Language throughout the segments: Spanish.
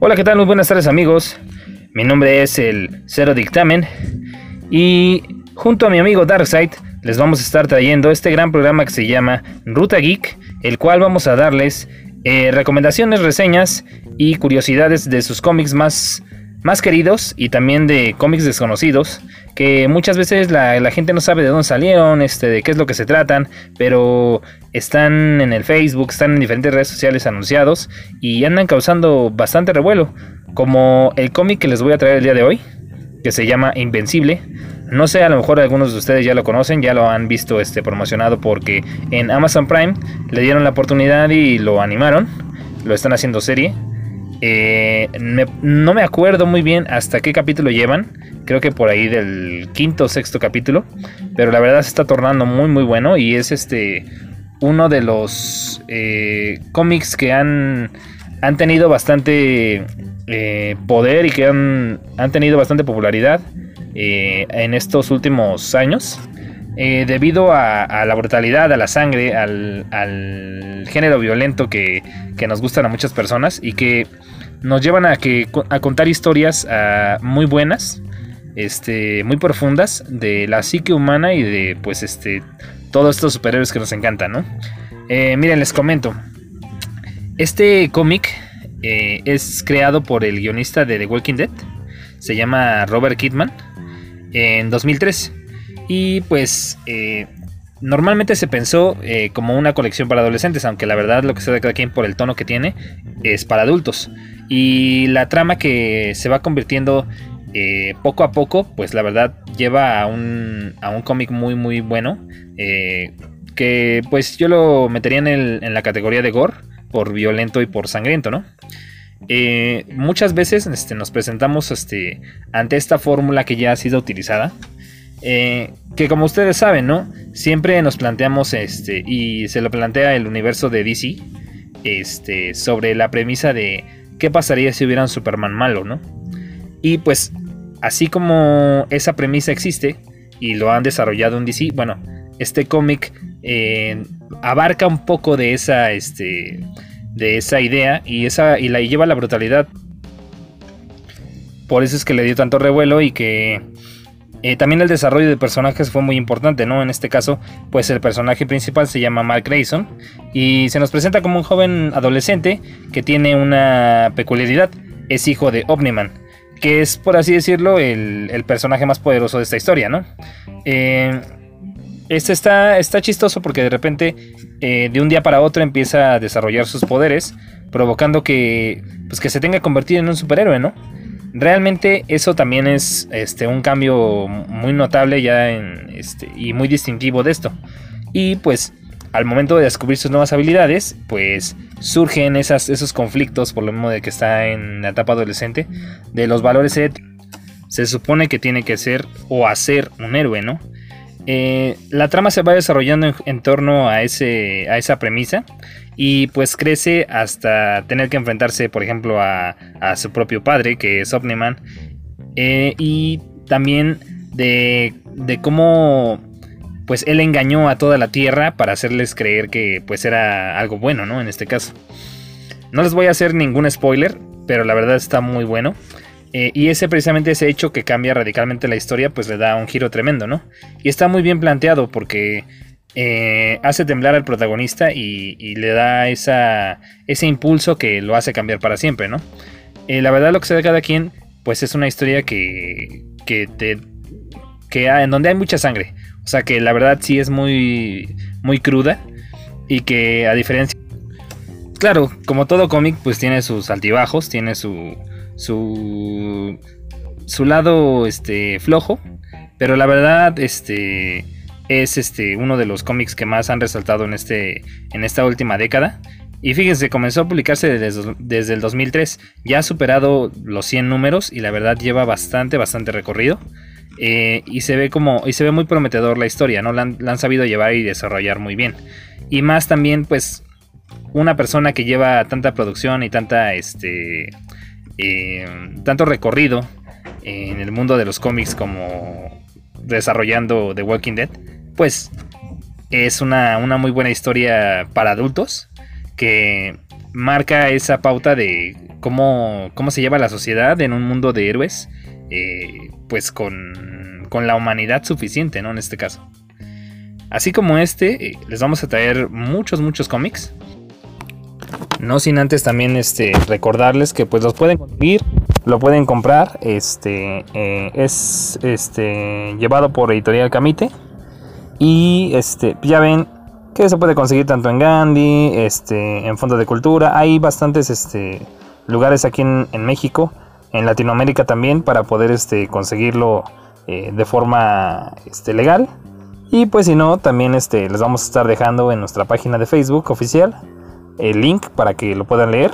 Hola, ¿qué tal? Muy buenas tardes amigos. Mi nombre es el Cero Dictamen y junto a mi amigo Darkseid les vamos a estar trayendo este gran programa que se llama Ruta Geek, el cual vamos a darles eh, recomendaciones, reseñas y curiosidades de sus cómics más, más queridos y también de cómics desconocidos que muchas veces la, gente no sabe de dónde salieron, este, de qué es lo que se tratan, pero están en el Facebook, están en diferentes redes sociales anunciados y andan causando bastante revuelo, como el cómic que les voy a traer el día de hoy, que se llama Invencible. No sé, a lo mejor algunos de ustedes ya lo conocen, ya lo han visto este, promocionado porque en Amazon Prime le dieron la oportunidad y lo animaron, lo están haciendo serie. Eh, no me acuerdo muy bien hasta qué capítulo llevan. Creo que por ahí del quinto o sexto capítulo. Pero la verdad se está tornando muy muy bueno. Y es este uno de los eh, cómics que han, han tenido bastante eh, poder y que han, han, tenido bastante popularidad en estos últimos años. Debido a, la brutalidad, a la sangre, al, género violento que, nos gustan a muchas personas y que nos llevan a contar historias ah, muy buenas, este, muy profundas de la psique humana y de pues este, todos estos superhéroes que nos encantan, ¿no? Eh, miren, les comento. Este cómic eh, es creado por el guionista de The Walking Dead. Se llama Robert Kidman. En 2003. Y pues eh, normalmente se pensó como una colección para adolescentes, aunque la verdad lo que se da cada quien por el tono que tiene es para adultos. Y la trama que se va convirtiendo eh, poco a poco, pues la verdad lleva a un, a un cómic muy muy bueno. Eh, que pues yo lo metería en, la categoría de gore, por violento y por sangriento, ¿no? Eh, muchas veces este, nos presentamos este, ante esta fórmula que ya ha sido utilizada. Que como ustedes saben, ¿no? Siempre nos planteamos, este, y se lo plantea el universo de DC, este, sobre la premisa de qué pasaría si hubiera un Superman malo, ¿no? Y pues, así como esa premisa existe y lo han desarrollado en DC, bueno, este cómic eh, abarca un poco de esa, este, de esa idea y, esa, y la lleva a la brutalidad. Por eso es que le dio tanto revuelo y que eh, también el desarrollo de personajes fue muy importante, ¿no? En este caso, pues el personaje principal se llama Mark Grayson y se nos presenta como un joven adolescente que tiene una peculiaridad, es hijo de Omniman, que es, por así decirlo, el, personaje más poderoso de esta historia, ¿no? Eh, este está, está chistoso porque de repente, eh, de un día para otro, empieza a desarrollar sus poderes, provocando que, pues, que se tenga que convertir en un superhéroe, ¿no? Realmente eso también es este, un cambio muy notable ya en, este, y muy distintivo de esto. Y pues al momento de descubrir sus nuevas habilidades, pues surgen esas, esos conflictos, por lo mismo de que está en la etapa adolescente, de los valores éticos. Se supone que tiene que ser o hacer un héroe, ¿no? Eh, la trama se va desarrollando en, torno a, ese, a esa premisa y pues crece hasta tener que enfrentarse, por ejemplo, a, su propio padre, que es Omniman, eh, y también de, de, cómo pues él engañó a toda la Tierra para hacerles creer que pues era algo bueno, ¿no? En este caso. No les voy a hacer ningún spoiler, pero la verdad está muy bueno. Eh, y ese precisamente ese hecho que cambia radicalmente la historia, pues le da un giro tremendo, ¿no? Y está muy bien planteado porque eh, hace temblar al protagonista y, le da ese impulso que lo hace cambiar para siempre, ¿no? Eh, la verdad lo que se de cada quien, pues es una historia que, que te... Que en donde hay mucha sangre. O sea que la verdad sí es muy, muy cruda y que a diferencia... Claro, como todo cómic, pues tiene sus altibajos, tiene su, su, su lado este, flojo, pero la verdad este, es este, uno de los cómics que más han resaltado en, este, en esta última década. Y fíjense, comenzó a publicarse desde, desde, el 2003, ya ha superado los 100 números y la verdad lleva bastante, bastante recorrido. Eh, y se ve como y se ve muy prometedor la historia, ¿no? La han, han, sabido llevar y desarrollar muy bien. Y más también, pues, una persona que lleva tanta producción y tanta este eh, tanto recorrido en el mundo de los cómics como desarrollando The Walking Dead, pues es una, muy buena historia para adultos que marca esa pauta de cómo, cómo se lleva la sociedad en un mundo de héroes, eh, pues con, con, la humanidad suficiente, ¿no? En este caso. Así como este, eh, les vamos a traer muchos, muchos cómics. No sin antes también este, recordarles que pues los pueden conseguir, lo pueden comprar. Este eh, es este, llevado por Editorial Camite. Y este, ya ven que se puede conseguir tanto en Gandhi, este, en Fondo de Cultura. Hay bastantes este, lugares aquí en, México, en Latinoamérica también, para poder este, conseguirlo eh, de forma este, legal. Y pues si no, también este, les vamos a estar dejando en nuestra página de Facebook oficial el link para que lo puedan leer.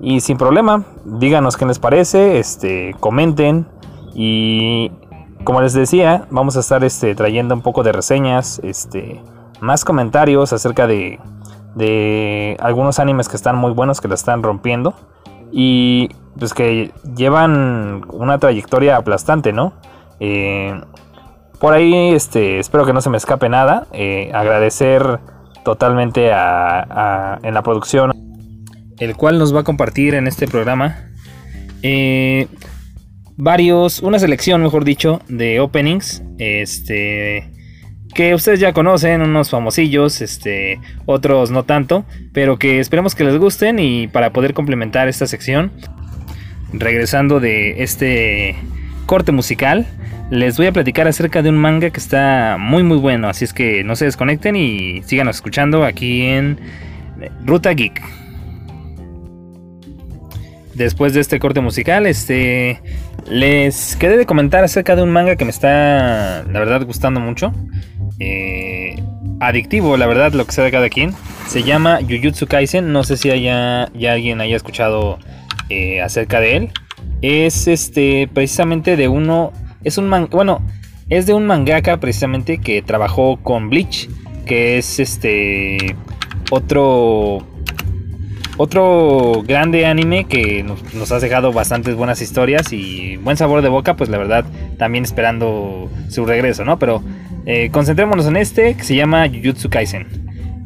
Y sin problema, díganos qué les parece, este, comenten. Y como les decía, vamos a estar este, trayendo un poco de reseñas, este, más comentarios acerca de, algunos animes que están muy buenos, que la están rompiendo. Y pues que llevan una trayectoria aplastante, ¿no? Eh, por ahí, este, espero que no se me escape nada. Eh, agradecer totalmente a, en la producción, el cual nos va a compartir en este programa eh, varios, una selección, mejor dicho, de openings, este, que ustedes ya conocen, unos famosillos, este, otros no tanto, pero que esperemos que les gusten y para poder complementar esta sección, regresando de este corte musical les voy a platicar acerca de un manga que está muy muy bueno, así es que no se desconecten y síganos escuchando aquí en Ruta Geek. Después de este corte musical, este les quedé de comentar acerca de un manga que me está la verdad gustando mucho. Eh, adictivo, la verdad, lo que sea de cada quien. Se llama Jujutsu Kaisen. No sé si haya, ya alguien haya escuchado eh, acerca de él. Es este precisamente de uno es un man bueno, es de un mangaka precisamente que trabajó con Bleach, que es este otro otro grande anime que nos, ha dejado bastantes buenas historias y buen sabor de boca, pues la verdad también esperando su regreso, ¿no? Pero eh, concentrémonos en este que se llama Jujutsu Kaisen.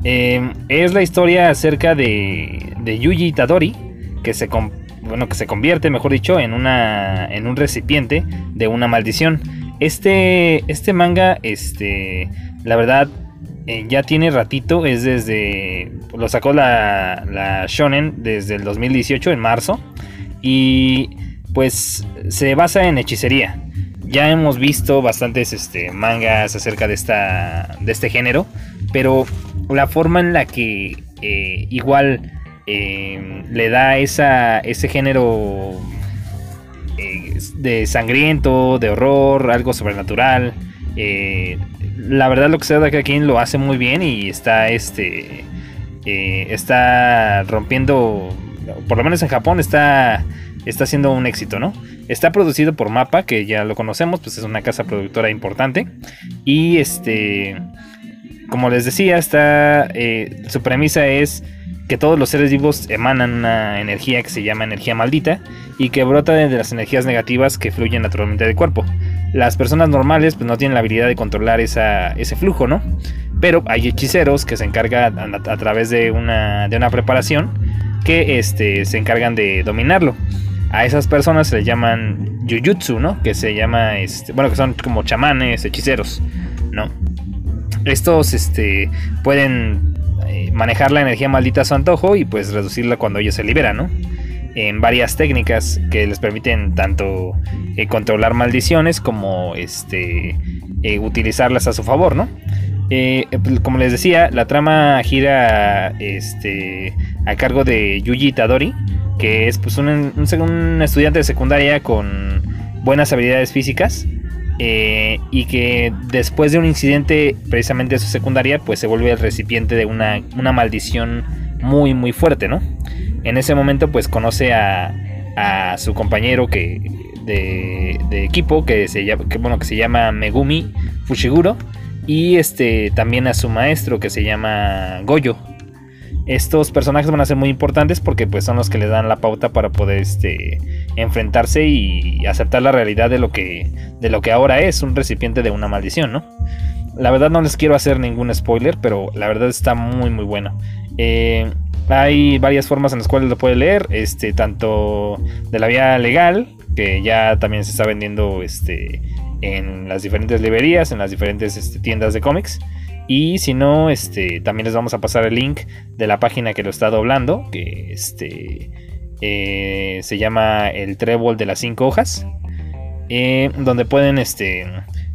Eh, es la historia acerca de, de Yuji Itadori, que se, bueno, que se convierte, mejor dicho, en, una, en un recipiente de una maldición. Este, este manga, este, la verdad, eh, ya tiene ratito, es desde, lo sacó la, la Shonen desde el 2018, en marzo, y pues se basa en hechicería. Ya hemos visto bastantes este, mangas acerca de, esta, de este género, pero la forma en la que eh, igual eh, le da esa, ese género eh, de sangriento, de horror, algo sobrenatural. Eh, la verdad lo que se da aquí lo hace muy bien y está este está rompiendo por lo menos en Japón está está haciendo un éxito, ¿no? Está producido por Mapa, que ya lo conocemos, pues es una casa productora importante y este como les decía, está su premisa es que todos los seres vivos emanan una energía que se llama energía maldita y que brota de las energías negativas que fluyen naturalmente del cuerpo. Las personas normales pues no tienen la habilidad de controlar ese flujo, ¿no? Pero hay hechiceros que se encargan a, través de una, de una preparación que este, se encargan de dominarlo. A esas personas se les llaman Jujutsu, ¿no? Que se llama, este, bueno, que son como chamanes, hechiceros, ¿no? Estos este, pueden eh, manejar la energía maldita a su antojo y pues reducirla cuando ella se libera, ¿no? En varias técnicas que les permiten tanto eh, controlar maldiciones como este, eh, utilizarlas a su favor, ¿no? Pues, como les decía, la trama gira este, a cargo de Yuji Tadori, que es pues, un, un estudiante de secundaria con buenas habilidades físicas eh, y que después de un incidente precisamente de su secundaria pues se vuelve el recipiente de una, maldición muy muy fuerte, ¿no? En ese momento pues conoce a, a su compañero que, de, equipo que se, llama, bueno, que se llama Megumi Fushiguro y este, también a su maestro que se llama Goyo estos personajes van a ser muy importantes porque pues son los que le dan la pauta para poder este, enfrentarse y aceptar la realidad de lo que de lo que ahora es un recipiente de una maldición, ¿no? La verdad no les quiero hacer ningún spoiler, pero la verdad está muy muy bueno. Eh, hay varias formas en las cuales lo puede leer, este, tanto de la vía legal, que ya también se está vendiendo este, en las diferentes librerías, en las diferentes este, tiendas de cómics. Y si no, este, también les vamos a pasar el link de la página que lo está doblando, que este, eh, se llama el Trébol de las cinco hojas, eh, donde pueden este,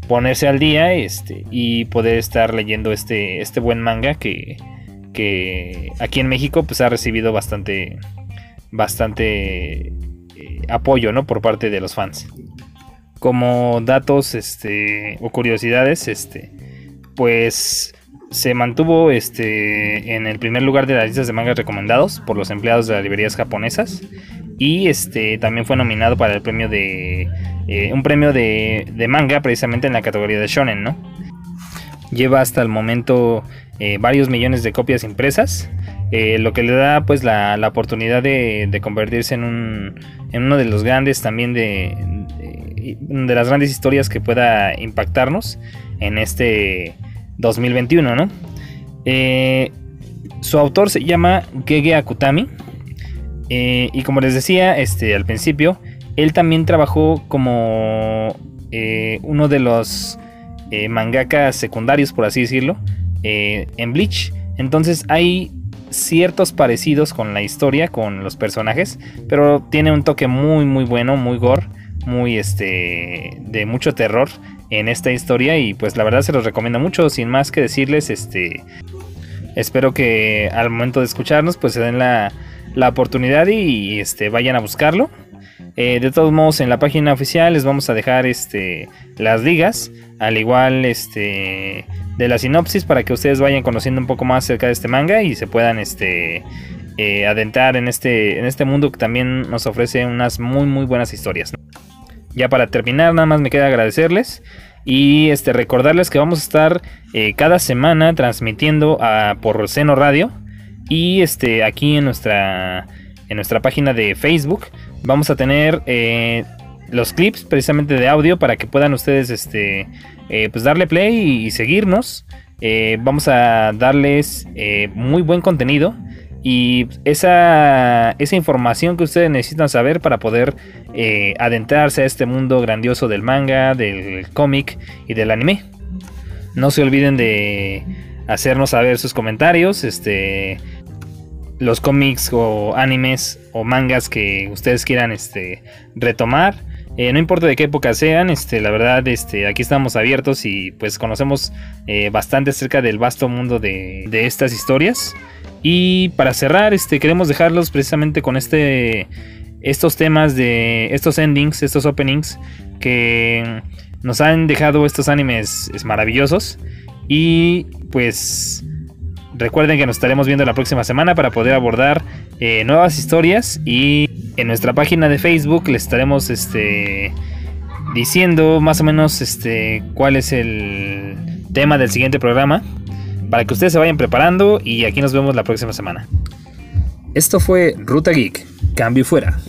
ponerse al día este, y poder estar leyendo este, este buen manga que, que aquí en México pues ha recibido bastante bastante eh, apoyo ¿no? por parte de los fans como datos este, o curiosidades este pues se mantuvo este, en el primer lugar de las listas de mangas recomendados por los empleados de las librerías japonesas y este, también fue nominado para el premio de eh, un premio de, de, manga precisamente en la categoría de shonen, ¿no? Lleva hasta el momento eh, varios millones de copias impresas, eh, lo que le da pues la, oportunidad de, convertirse en, un, en uno de los grandes también de, de, las grandes historias que pueda impactarnos en este 2021, ¿no? Eh, su autor se llama Gege Akutami. y como les decía este, al principio, él también trabajó como uno de los mangakas secundarios, por así decirlo, eh, en Bleach. Entonces hay ciertos parecidos con la historia, con los personajes, pero tiene un toque muy muy bueno, muy gore, muy este de mucho terror en esta historia y pues la verdad se los recomiendo mucho, sin más que decirles, este espero que al momento de escucharnos pues se den la, la oportunidad y, este vayan a buscarlo. Eh, de todos modos, en la página oficial les vamos a dejar este, las ligas, al igual este, de la sinopsis para que ustedes vayan conociendo un poco más acerca de este manga y se puedan este, eh, adentrar en este, en este mundo que también nos ofrece unas muy muy buenas historias. Ya para terminar, nada más me queda agradecerles y este, recordarles que vamos a estar eh, cada semana transmitiendo a, por Seno Radio y este, aquí en nuestra, en nuestra página de Facebook vamos a tener eh, los clips precisamente de audio para que puedan ustedes este, eh, pues darle play y, seguirnos. Vamos a darles muy buen contenido y esa, esa, información que ustedes necesitan saber para poder adentrarse a este mundo grandioso del manga, del cómic y del anime. No se olviden de hacernos saber sus comentarios, este, los cómics o animes o mangas que ustedes quieran este, retomar. Eh, no importa de qué época sean, este, la verdad, este, aquí estamos abiertos y pues conocemos eh, bastante acerca del vasto mundo de, estas historias. Y para cerrar, este, queremos dejarlos precisamente con este, estos temas de estos endings, estos openings que nos han dejado estos animes maravillosos. Y pues recuerden que nos estaremos viendo la próxima semana para poder abordar eh, nuevas historias y en nuestra página de Facebook les estaremos este, diciendo más o menos este, cuál es el tema del siguiente programa para que ustedes se vayan preparando y aquí nos vemos la próxima semana. Esto fue Ruta Geek, cambio fuera.